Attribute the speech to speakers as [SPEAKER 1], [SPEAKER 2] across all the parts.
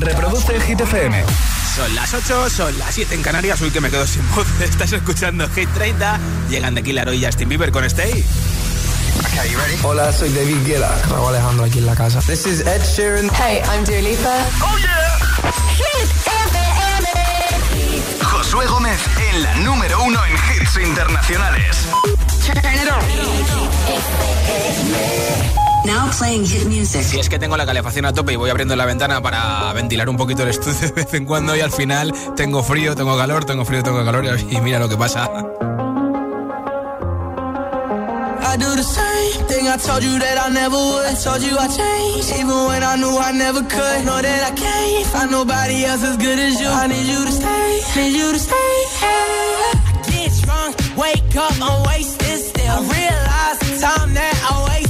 [SPEAKER 1] Reproduce Hit FM.
[SPEAKER 2] Son las 8, son las 7 en Canarias. Uy, que me quedo sin voz. Estás escuchando Hit 30. Llegan de Killer y Justin Bieber con Stay.
[SPEAKER 3] Hola, soy David Guetta. Raúl Alejandro aquí en la casa. This is Ed Sheeran.
[SPEAKER 4] Hey, I'm Dua Lipa.
[SPEAKER 1] ¡Oh, yeah!
[SPEAKER 4] Hit FM.
[SPEAKER 1] Josué Gómez en la número uno en hits internacionales.
[SPEAKER 5] Now playing hit music.
[SPEAKER 2] Si es que tengo la calefacción a tope y voy abriendo la ventana para ventilar un poquito el estudio de vez en cuando y al final tengo frío, tengo calor, tengo frío, tengo calor y mira lo que pasa.
[SPEAKER 6] I do the same thing I told you that I never would. I told you I changed, even when I knew I never could. Know that I can't find nobody else as good as you. I need you to stay, need you to stay. I get drunk, wake up, I'm wasted still. I realize the time that I wasted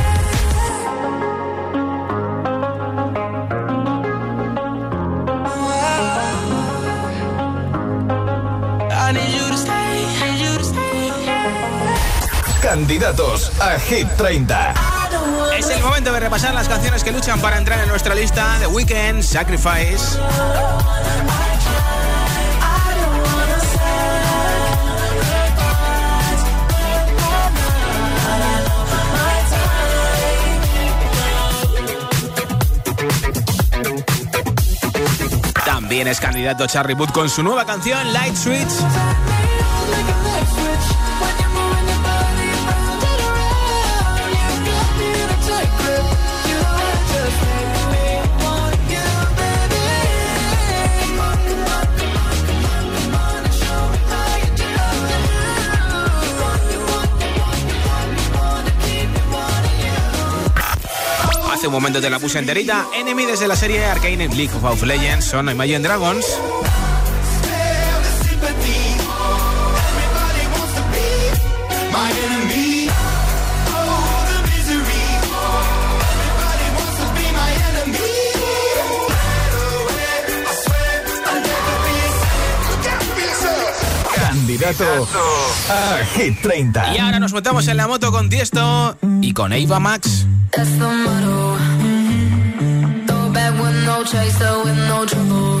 [SPEAKER 1] Candidatos a Hit 30.
[SPEAKER 2] Es el momento de repasar las canciones que luchan para entrar en nuestra lista The Weekend, Sacrifice. También es candidato Charlie Puth con su nueva canción Light Switch. Hace un momento te la puse enterita. Enemy desde la serie Arcane League of Legends son Imagine Dragons.
[SPEAKER 1] Candidato a Hit 30.
[SPEAKER 2] Y ahora nos metemos en la moto con Tiesto y con Eva Max.
[SPEAKER 7] That's the motto. Mm-hmm. Throw back with no chaser, with no trouble.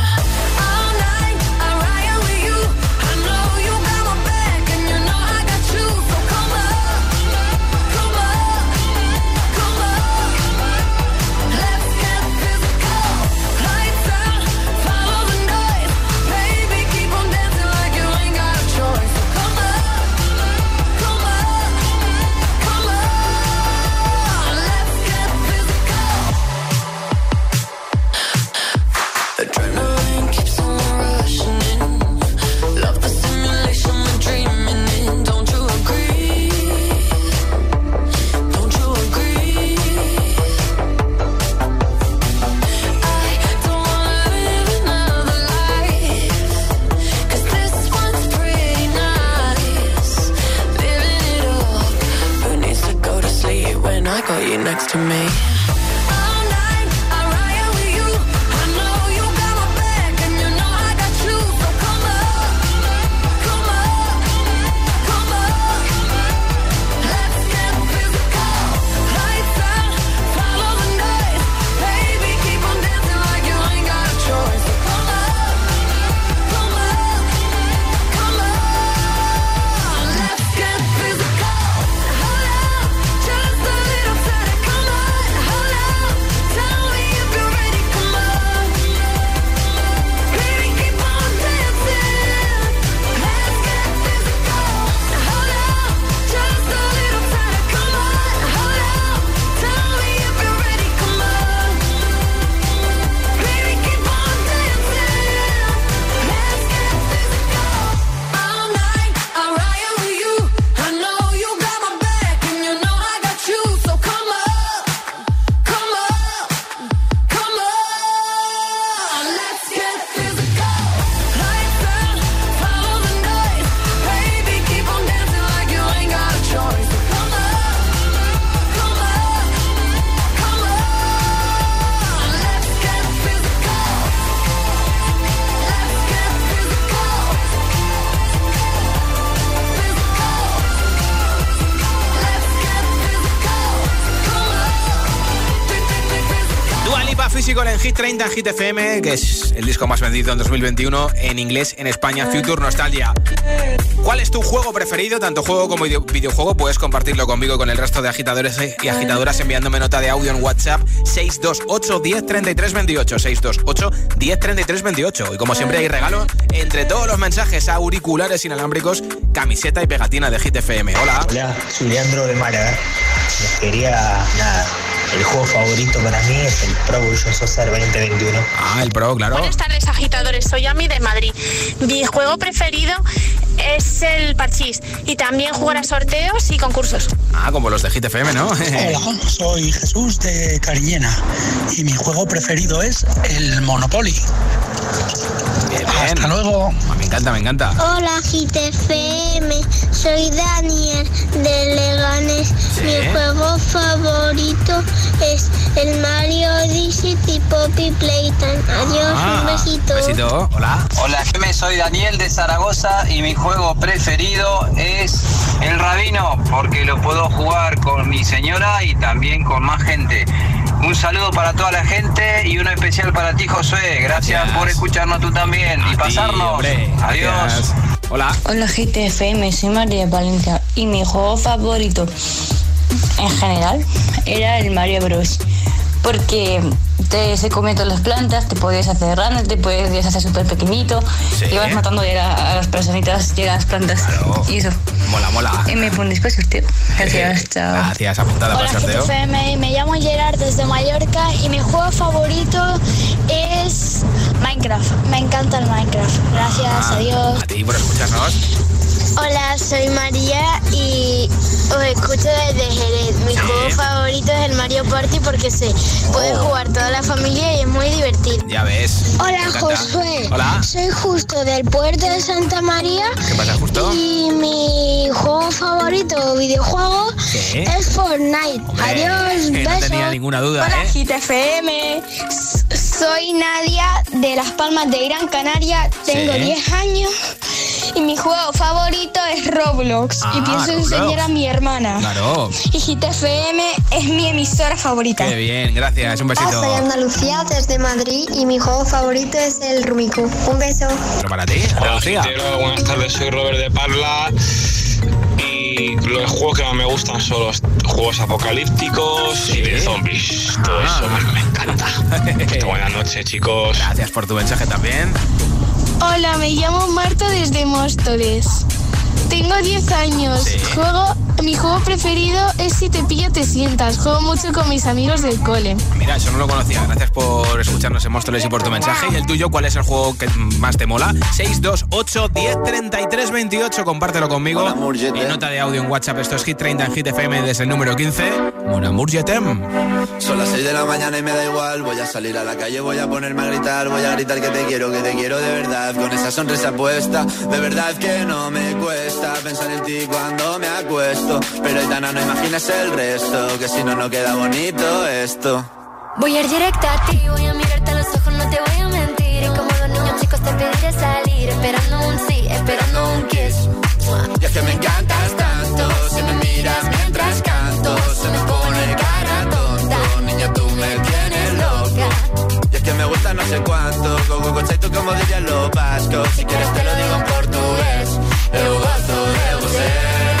[SPEAKER 2] Hit 30, Hit FM, que es el disco más vendido en 2021 en inglés en España, Future Nostalgia. ¿Cuál es tu juego preferido? Tanto juego como videojuego, puedes compartirlo conmigo con el resto de agitadores y agitadoras enviándome nota de audio en WhatsApp 628 10 33 28. 628 10 33 28. Y como siempre hay regalo entre todos los mensajes auriculares inalámbricos, camiseta y pegatina de Hit FM. Hola.
[SPEAKER 8] Hola, soy Leandro de Mara. Les quería nada el juego favorito para mí es el Pro Evolution Soccer 2021.
[SPEAKER 2] Ah, el Pro, claro.
[SPEAKER 9] Buenas tardes, agitadores. Soy Ami de Madrid. Mi juego preferido es el parchís. Y también jugar a sorteos y concursos.
[SPEAKER 2] Ah, como los de Hit FM, ¿no?
[SPEAKER 10] Hola, soy Jesús de Cariñena y mi juego preferido es el Monopoly.
[SPEAKER 2] Bien,
[SPEAKER 10] Hasta luego.
[SPEAKER 2] Ah, Me encanta, me encanta.
[SPEAKER 11] Hola GTFM, soy Daniel de Leganes. Mi juego favorito es el Mario Odyssey y Poppy Playtime. Adiós,
[SPEAKER 2] Ah,
[SPEAKER 11] un besito.
[SPEAKER 2] besito. Hola.
[SPEAKER 12] Hola, soy Daniel de Zaragoza y mi juego preferido es el Rabino porque lo puedo jugar con mi señora y también con más gente. Un saludo para toda la gente y uno especial para ti, Josué. Gracias, por escucharnos tú también y pasarnos. Adiós.
[SPEAKER 2] Hola.
[SPEAKER 13] Hola GTFM, soy María Valencia y mi juego favorito en general era el Mario Bros. Porque te, se comían todas las plantas, te podías hacer grande, te podías hacer súper pequeñito,
[SPEAKER 2] Sí.
[SPEAKER 13] ibas matando ya a las personitas y a las plantas. Y eso.
[SPEAKER 2] Mola, mola.
[SPEAKER 13] Y me pones para sorteo. Gracias, chao.
[SPEAKER 2] Gracias, apuntada para el sorteo.
[SPEAKER 9] FM, me llamo Gerard desde Mallorca y mi juego favorito es Minecraft. Me encanta el Minecraft. Gracias, adiós.
[SPEAKER 2] Ah, A ti por escucharnos.
[SPEAKER 11] Hola, soy María y os escucho desde Jerez. Mi juego favorito es el Mario Party porque se puede
[SPEAKER 2] Oh.
[SPEAKER 11] jugar toda la familia y es muy divertido.
[SPEAKER 2] Ya ves.
[SPEAKER 11] Hola. Josué,
[SPEAKER 2] Hola.
[SPEAKER 11] soy justo del puerto de Santa María
[SPEAKER 2] ¿Qué pasa, justo?
[SPEAKER 11] y mi juego favorito o videojuego
[SPEAKER 2] Sí.
[SPEAKER 11] es Fortnite.
[SPEAKER 2] Hombre,
[SPEAKER 11] Adiós,
[SPEAKER 2] que no tenía ninguna duda,
[SPEAKER 9] Hola,
[SPEAKER 2] ¿eh?
[SPEAKER 9] Soy Nadia de Las Palmas de Gran Canaria. Tengo
[SPEAKER 2] Sí.
[SPEAKER 9] 10 años y mi juego favorito es Roblox. y
[SPEAKER 2] Ah,
[SPEAKER 9] pienso
[SPEAKER 2] Roblox.
[SPEAKER 9] enseñar a mi hermana.
[SPEAKER 2] Claro.
[SPEAKER 9] Y Hit FM es mi emisora favorita.
[SPEAKER 2] Qué bien, gracias. Un besito.
[SPEAKER 11] Soy Andalucía desde Madrid y mi juego favorito es el Rumico. Un beso.
[SPEAKER 2] Otro para ti, Andalucía.
[SPEAKER 14] Hola, buenas tardes, soy Robert de Parla y los juegos que más me gustan son los juegos apocalípticos y de zombies. Todo
[SPEAKER 2] Ah.
[SPEAKER 14] eso me, me encanta. Pues buenas noches, chicos.
[SPEAKER 2] Gracias por tu mensaje también.
[SPEAKER 9] Hola, me llamo Marta desde Móstoles. Tengo 10 años.
[SPEAKER 2] Sí.
[SPEAKER 9] Juego, mi juego preferido es Si te pillo te sientas. Juego mucho con mis amigos del cole.
[SPEAKER 2] Mira, eso no lo conocía. Gracias por escucharnos en Móstoles y por tu mensaje. ¿Y el tuyo cuál es el juego que más te mola? 628 10 33 28. Compártelo conmigo. Y nota de audio en WhatsApp. Esto es Hit 30 en Hit FM desde el número 15. Mon amour.
[SPEAKER 15] Son las 6 de la mañana y me da igual. Voy a salir a la calle, voy a ponerme a gritar. Voy a gritar que te quiero, que te quiero de verdad. Con esa sonrisa puesta, de verdad que no me cuesta pensar en ti cuando me acuesto. Pero Aitana, no imaginas el resto, que si no, no queda bonito esto.
[SPEAKER 16] Voy a ir directa a ti, voy a mirarte a los ojos, no te voy a mentir. Y como los niños chicos te pediré salir, esperando un sí, esperando un kiss.
[SPEAKER 15] Y es que me encantas tanto, si me miras mientras canto, se me pone cara tonta. Niña, tú me tienes loca. Y es que me gusta no sé cuánto, go, go, tú como dirían los vascos. Si quieres te lo digo en portugués, eu gosto de você.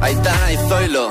[SPEAKER 15] Aitana y Zoilo.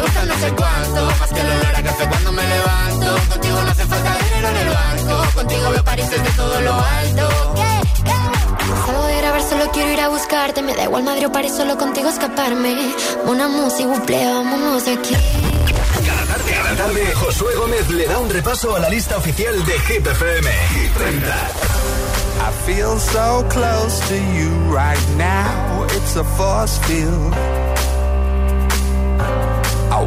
[SPEAKER 15] Gusta no sé cuánto, más que el olor a café cuando me levanto. Contigo no hace falta dinero en el banco, contigo veo París desde todo lo alto.
[SPEAKER 16] Salgo de grabar, solo quiero ir a buscarte. Me da igual Madrid o París, solo contigo escaparme. Una música, buple, vámonos de aquí.
[SPEAKER 6] Cada tarde, cada tarde, Josué Gómez le da un repaso a la lista oficial de Hit FM. Hit 30.
[SPEAKER 17] I feel so close to you right now. It's a force field.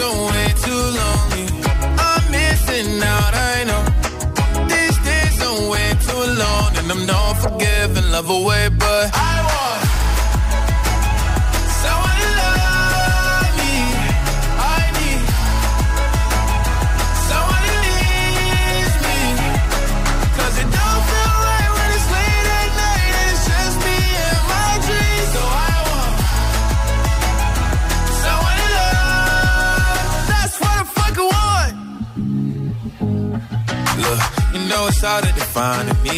[SPEAKER 18] Too. I'm missing out, I know. These days too long, and I'm not love away, but I want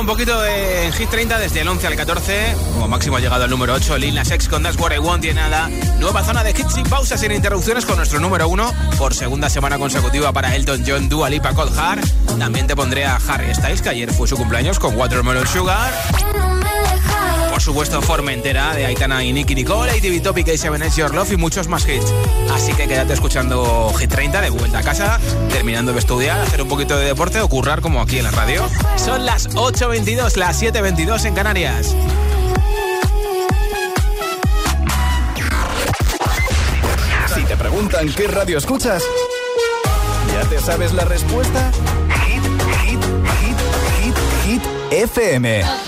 [SPEAKER 2] un poquito en Hit 30 desde el 11 al 14. Como máximo ha llegado al número 8. Lil Nas X con That's What I Want y nada. Nueva zona de hits sin pausas, sin interrupciones con nuestro número 1 por segunda semana consecutiva para Elton John, Dua Lipa, Cold Heart. También te pondré a Harry Styles, que ayer fue su cumpleaños con Watermelon Sugar. Por supuesto, Formentera de Aitana y Nicky Nicole, ATV Topic, A7 It's Your Love y muchos más hits. Así que quédate escuchando Hit 30 de vuelta a casa, terminando de estudiar, hacer un poquito de deporte o currar como aquí en la radio. Son las 8.22, las 7.22 en Canarias.
[SPEAKER 6] Si te preguntan qué radio escuchas, ¿ya te sabes la respuesta? Hit, hit, hit, hit, hit, FM.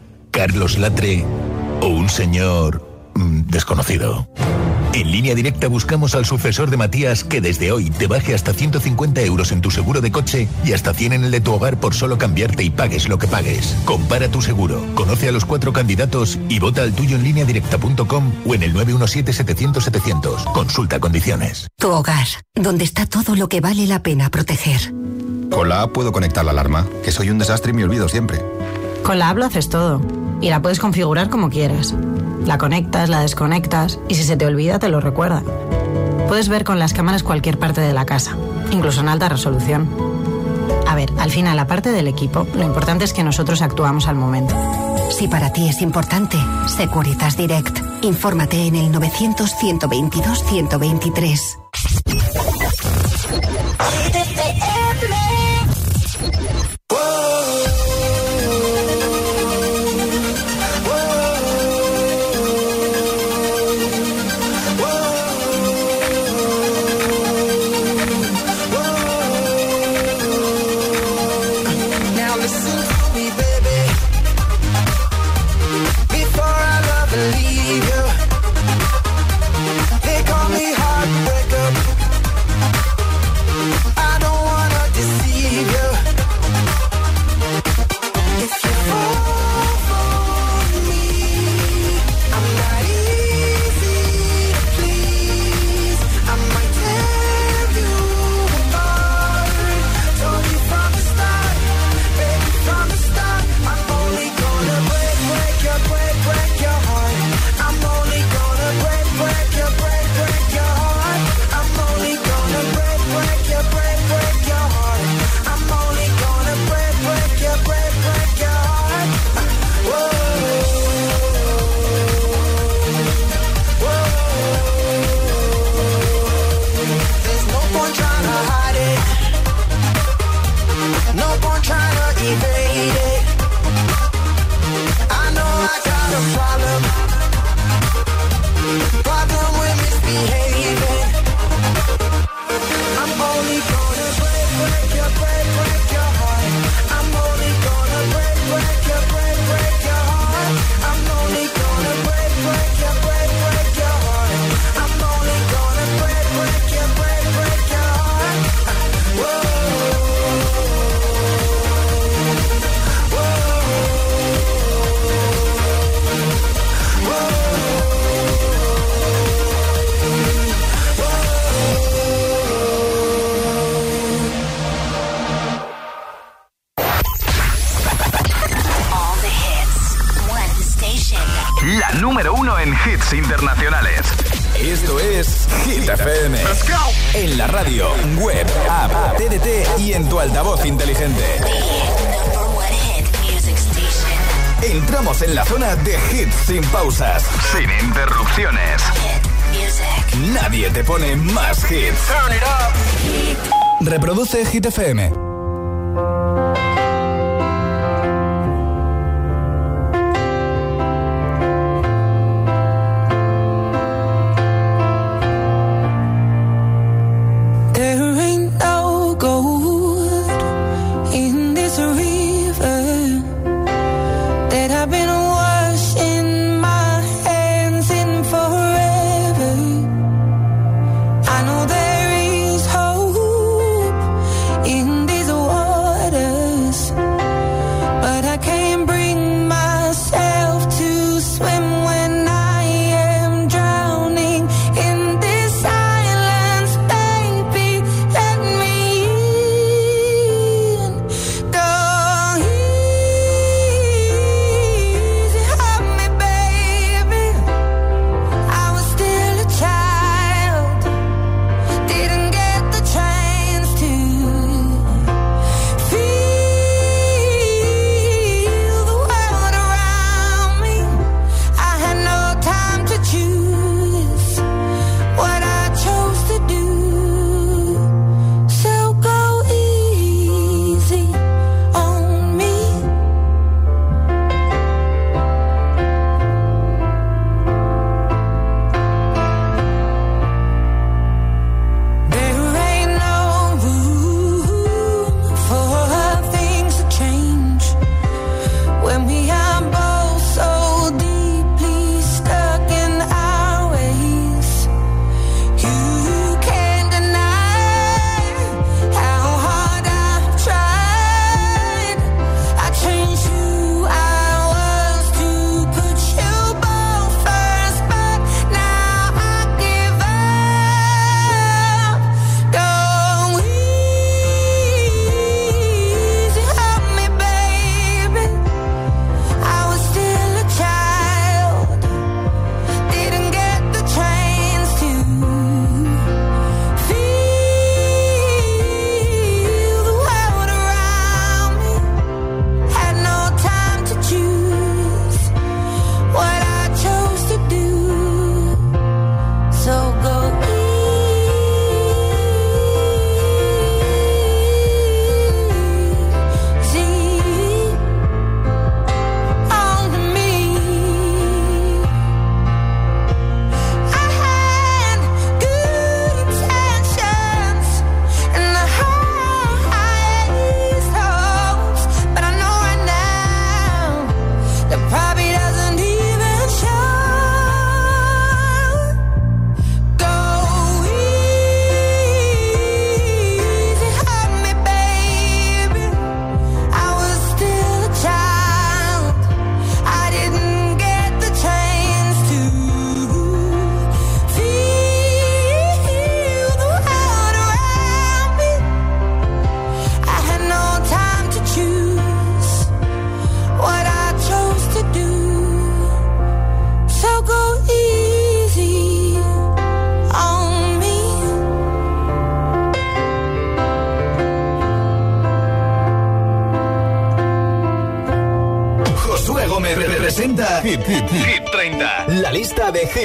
[SPEAKER 19] Carlos Latre o un señor mm, desconocido. En línea directa buscamos al sucesor de Matías que desde hoy te baje hasta 150 euros en tu seguro de coche y hasta 100 en el de tu hogar por solo cambiarte y pagues lo que pagues. Compara tu seguro, conoce a los cuatro candidatos y vota al tuyo en línea directa.com o en el 917-700-700. Consulta condiciones.
[SPEAKER 20] Tu hogar, donde está todo lo que vale la pena proteger.
[SPEAKER 21] Con la app puedo conectar la alarma, que soy un desastre y me olvido siempre.
[SPEAKER 22] Con la app haces todo y la puedes configurar como quieras. La conectas, la desconectas y si se te olvida te lo recuerda. Puedes ver con las cámaras cualquier parte de la casa, incluso en alta resolución. A ver, al final, aparte del equipo, lo importante es que nosotros actuamos al momento.
[SPEAKER 20] Si para ti es importante, Securitas Direct. Infórmate en el 900-122-123.
[SPEAKER 4] Te pone más hits. Reproduce Hit FM.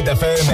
[SPEAKER 4] Hit FM.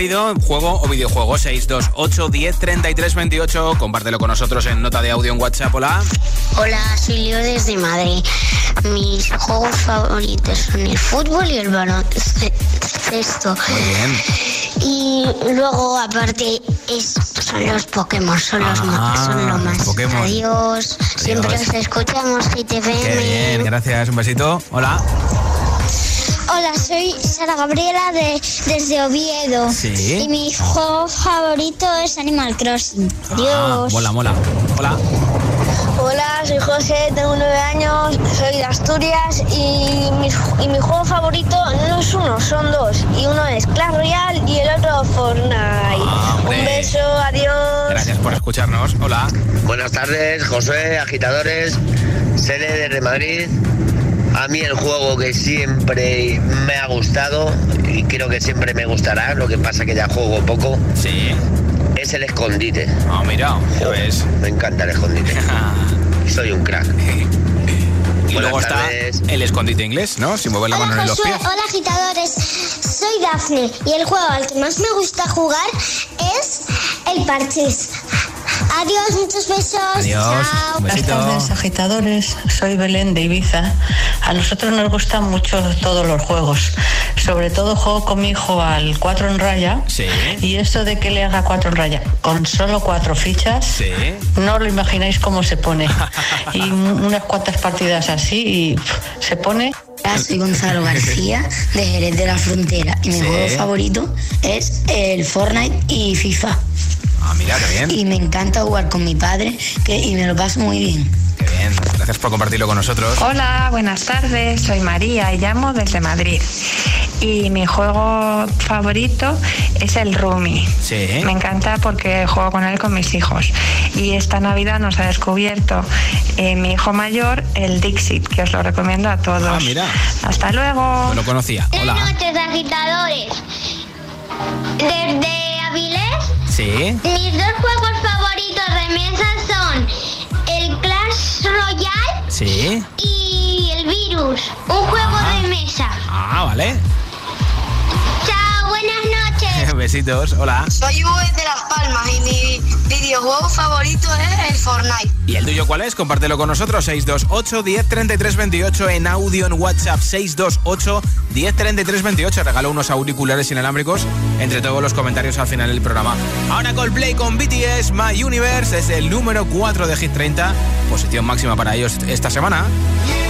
[SPEAKER 2] Preferido? ¿Juego o videojuego? 628 10 33 28. Compártelo con nosotros en nota de audio en WhatsApp. Hola.
[SPEAKER 23] Hola, soy Leo desde Madrid. Mis juegos favoritos son el fútbol y el baloncesto.
[SPEAKER 2] Muy bien.
[SPEAKER 23] Y luego, aparte, es, son los Pokémon, son, los,
[SPEAKER 2] Ah,
[SPEAKER 23] son lo más.
[SPEAKER 2] Pokémon.
[SPEAKER 23] Adiós. Siempre os escuchamos.
[SPEAKER 2] Qué bien, gracias. Un besito. Hola.
[SPEAKER 11] Hola, soy Sara Gabriela de, desde Oviedo.
[SPEAKER 2] Sí.
[SPEAKER 11] Y mi juego favorito es Animal Crossing.
[SPEAKER 2] Ah,
[SPEAKER 11] Adiós.
[SPEAKER 2] mola, mola. Hola.
[SPEAKER 23] Hola, soy José, tengo nueve años, soy de Asturias y mi, y mi juego favorito no es uno, son dos. Y uno es Clash Royale y el otro Fortnite.
[SPEAKER 2] Ah, hombre.
[SPEAKER 23] Un beso, adiós.
[SPEAKER 2] Gracias por escucharnos. Hola.
[SPEAKER 24] Buenas tardes, José, agitadores, Sele desde Madrid. A mí el juego que siempre me ha gustado y creo que siempre me gustará, lo que pasa que ya juego poco,
[SPEAKER 2] sí.
[SPEAKER 24] es el escondite.
[SPEAKER 2] Ah, mira, ya ves.
[SPEAKER 24] Me encanta el escondite. Soy un crack.
[SPEAKER 2] Y luego está
[SPEAKER 24] tardes.
[SPEAKER 2] el escondite inglés, ¿no? Si mueves la mano en los
[SPEAKER 11] Josué,
[SPEAKER 2] pies.
[SPEAKER 11] hola agitadores, soy Dafne y el juego al que más me gusta jugar es el parchís. Adiós, muchos besos.
[SPEAKER 2] Adiós,
[SPEAKER 11] Chao.
[SPEAKER 25] Buenas tardes, agitadores. Soy Belén de Ibiza. A nosotros nos gustan mucho todos los juegos. Sobre todo juego con mi hijo al 4 en raya.
[SPEAKER 2] Sí.
[SPEAKER 25] Y esto de que le haga 4 en raya con solo cuatro fichas,
[SPEAKER 2] Sí.
[SPEAKER 25] no lo imagináis cómo se pone. y unas cuantas partidas así y pff, se pone.
[SPEAKER 26] Hola, soy Gonzalo García de Jerez de la Frontera y mi
[SPEAKER 2] Sí.
[SPEAKER 26] juego favorito es el Fortnite y FIFA.
[SPEAKER 2] Ah, mira, qué bien.
[SPEAKER 26] Y me encanta jugar con mi padre que, y me lo paso muy bien.
[SPEAKER 2] Qué bien. Gracias por compartirlo con nosotros.
[SPEAKER 27] Hola, buenas tardes. Soy María y llamo desde Madrid. Y mi juego favorito es el Rumi.
[SPEAKER 2] Sí.
[SPEAKER 27] Me encanta porque juego con él con mis hijos. Y esta Navidad nos ha descubierto eh, mi hijo mayor el Dixit, que os lo recomiendo a todos.
[SPEAKER 2] Ah, mira.
[SPEAKER 27] Hasta luego.
[SPEAKER 2] No lo conocía. Hola.
[SPEAKER 11] Buenas noches, agitadores. Desde Avilés,
[SPEAKER 2] Sí.
[SPEAKER 11] mis dos juegos favoritos de mesa son el Clash Royale
[SPEAKER 2] Sí.
[SPEAKER 11] y el Virus, un juego de mesa.
[SPEAKER 2] Ah, vale. Besitos. Hola.
[SPEAKER 26] Soy Hugo de Las Palmas y mi videojuego favorito es el Fortnite.
[SPEAKER 2] ¿Y el tuyo cuál es? Compártelo con nosotros. 628 10 33 28 en audio en WhatsApp. 628 10 33 28. Regalo unos auriculares inalámbricos entre todos los comentarios al final del programa. Ahora Coldplay con BTS My Universe es el número 4 de Hit 30. Posición máxima para ellos esta semana.
[SPEAKER 28] In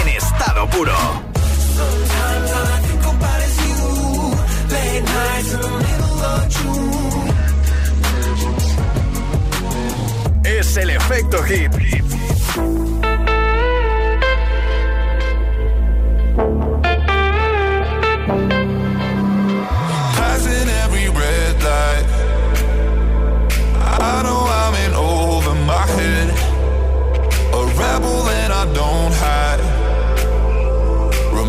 [SPEAKER 1] en estado puro. Es el efecto hit.
[SPEAKER 28] Don't hide.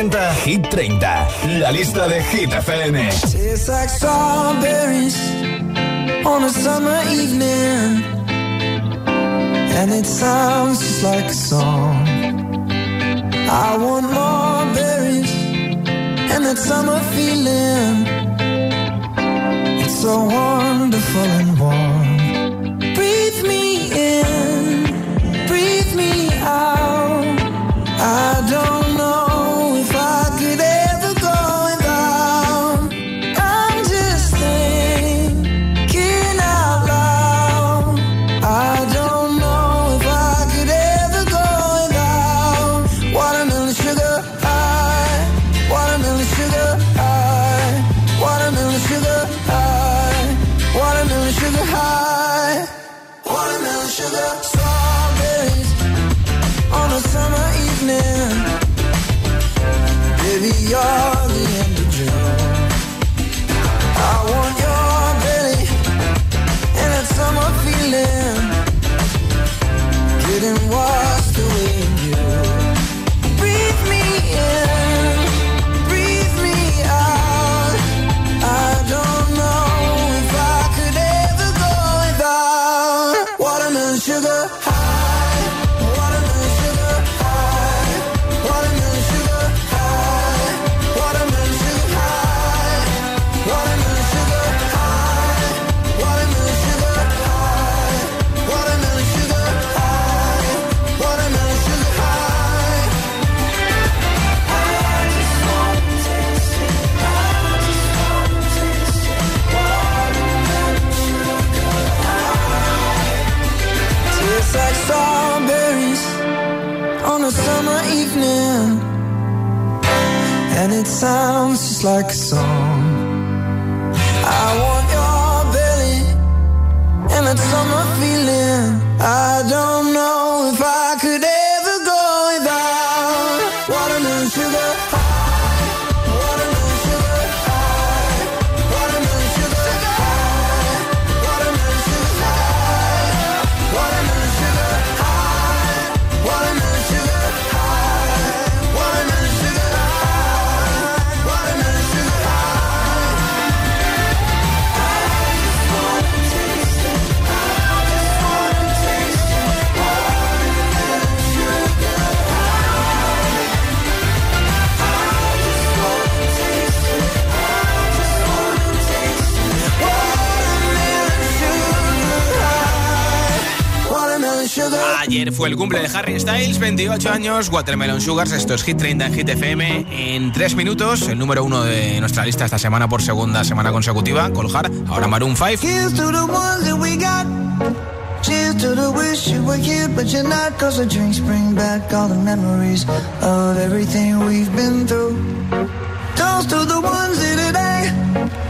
[SPEAKER 6] Presenta Hit 30, la lista de Hit FM.
[SPEAKER 29] Like strawberries on a summer evening. And it sounds just like a song. I want more berries and that summer feeling. It's so wonderful
[SPEAKER 2] el cumple de Harry Styles, 28 años, Watermelon Sugars, esto es Hit 30 en Hit FM. En tres minutos, el número uno de nuestra lista esta semana por segunda semana consecutiva, Coljar, ahora Maroon 5.
[SPEAKER 29] Here's to the ones that. Toast to the ones here today.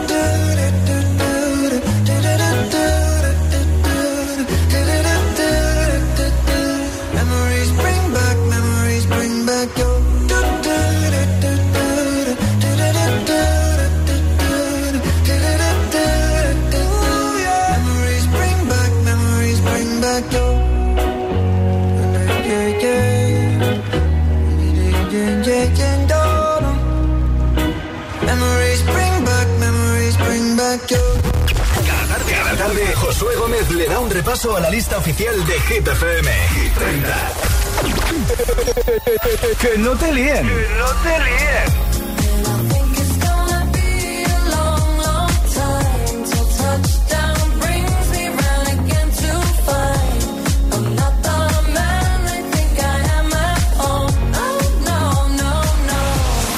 [SPEAKER 6] Repaso a la lista oficial de Hit FM. Hit 30. que no te líen. Que no te líen.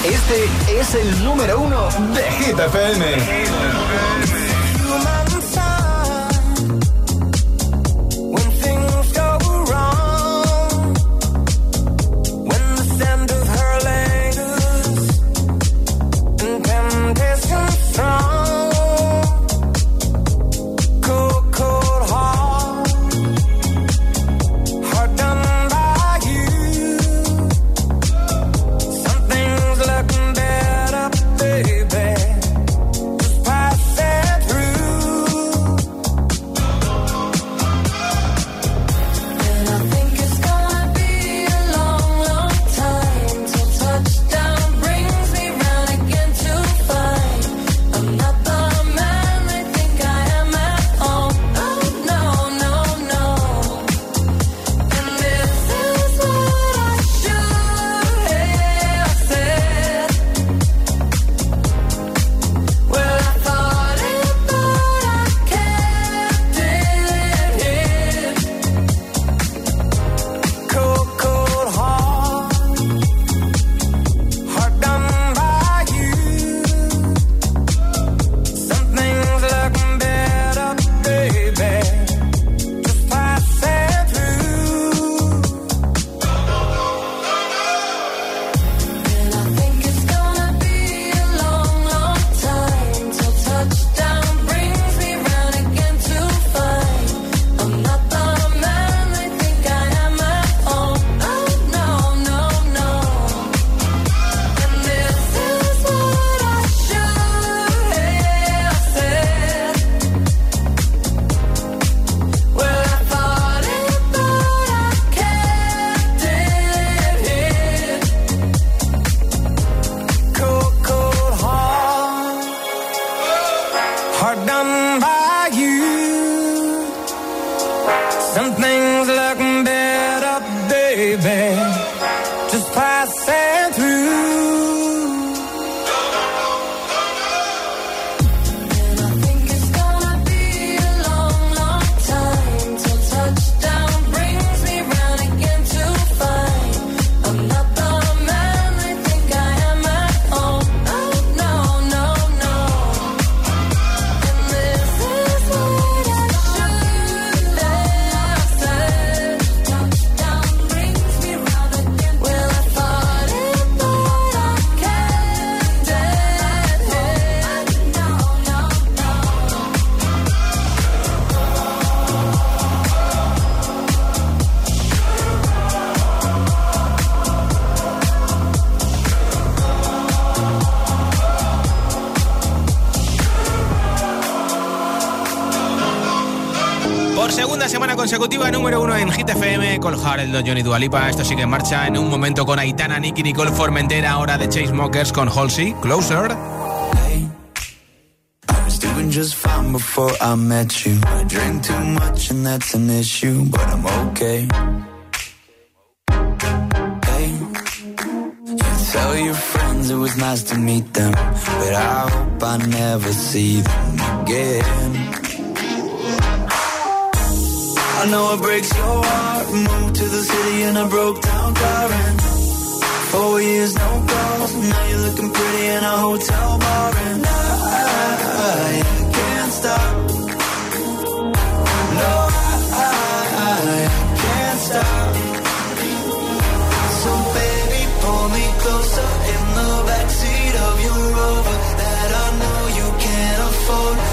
[SPEAKER 6] Este es el número uno de Hit FM.
[SPEAKER 2] say número uno en Hit FM, con Harold, Johnny Dualipa. Esto sigue en marcha en un momento con Aitana, Nicky, Nicole Formentera, ahora de Chainsmokers con Halsey, Closer.
[SPEAKER 3] Doing just fine before I met you. I drink too much and that's an issue, but I'm okay. I know it breaks your heart. Moved to the city in a broke down car and four years no calls. Now you're looking pretty in a hotel bar and I, I can't stop. No, I, I can't stop. So baby, pull me closer in the backseat of your Rover that I know you can't afford.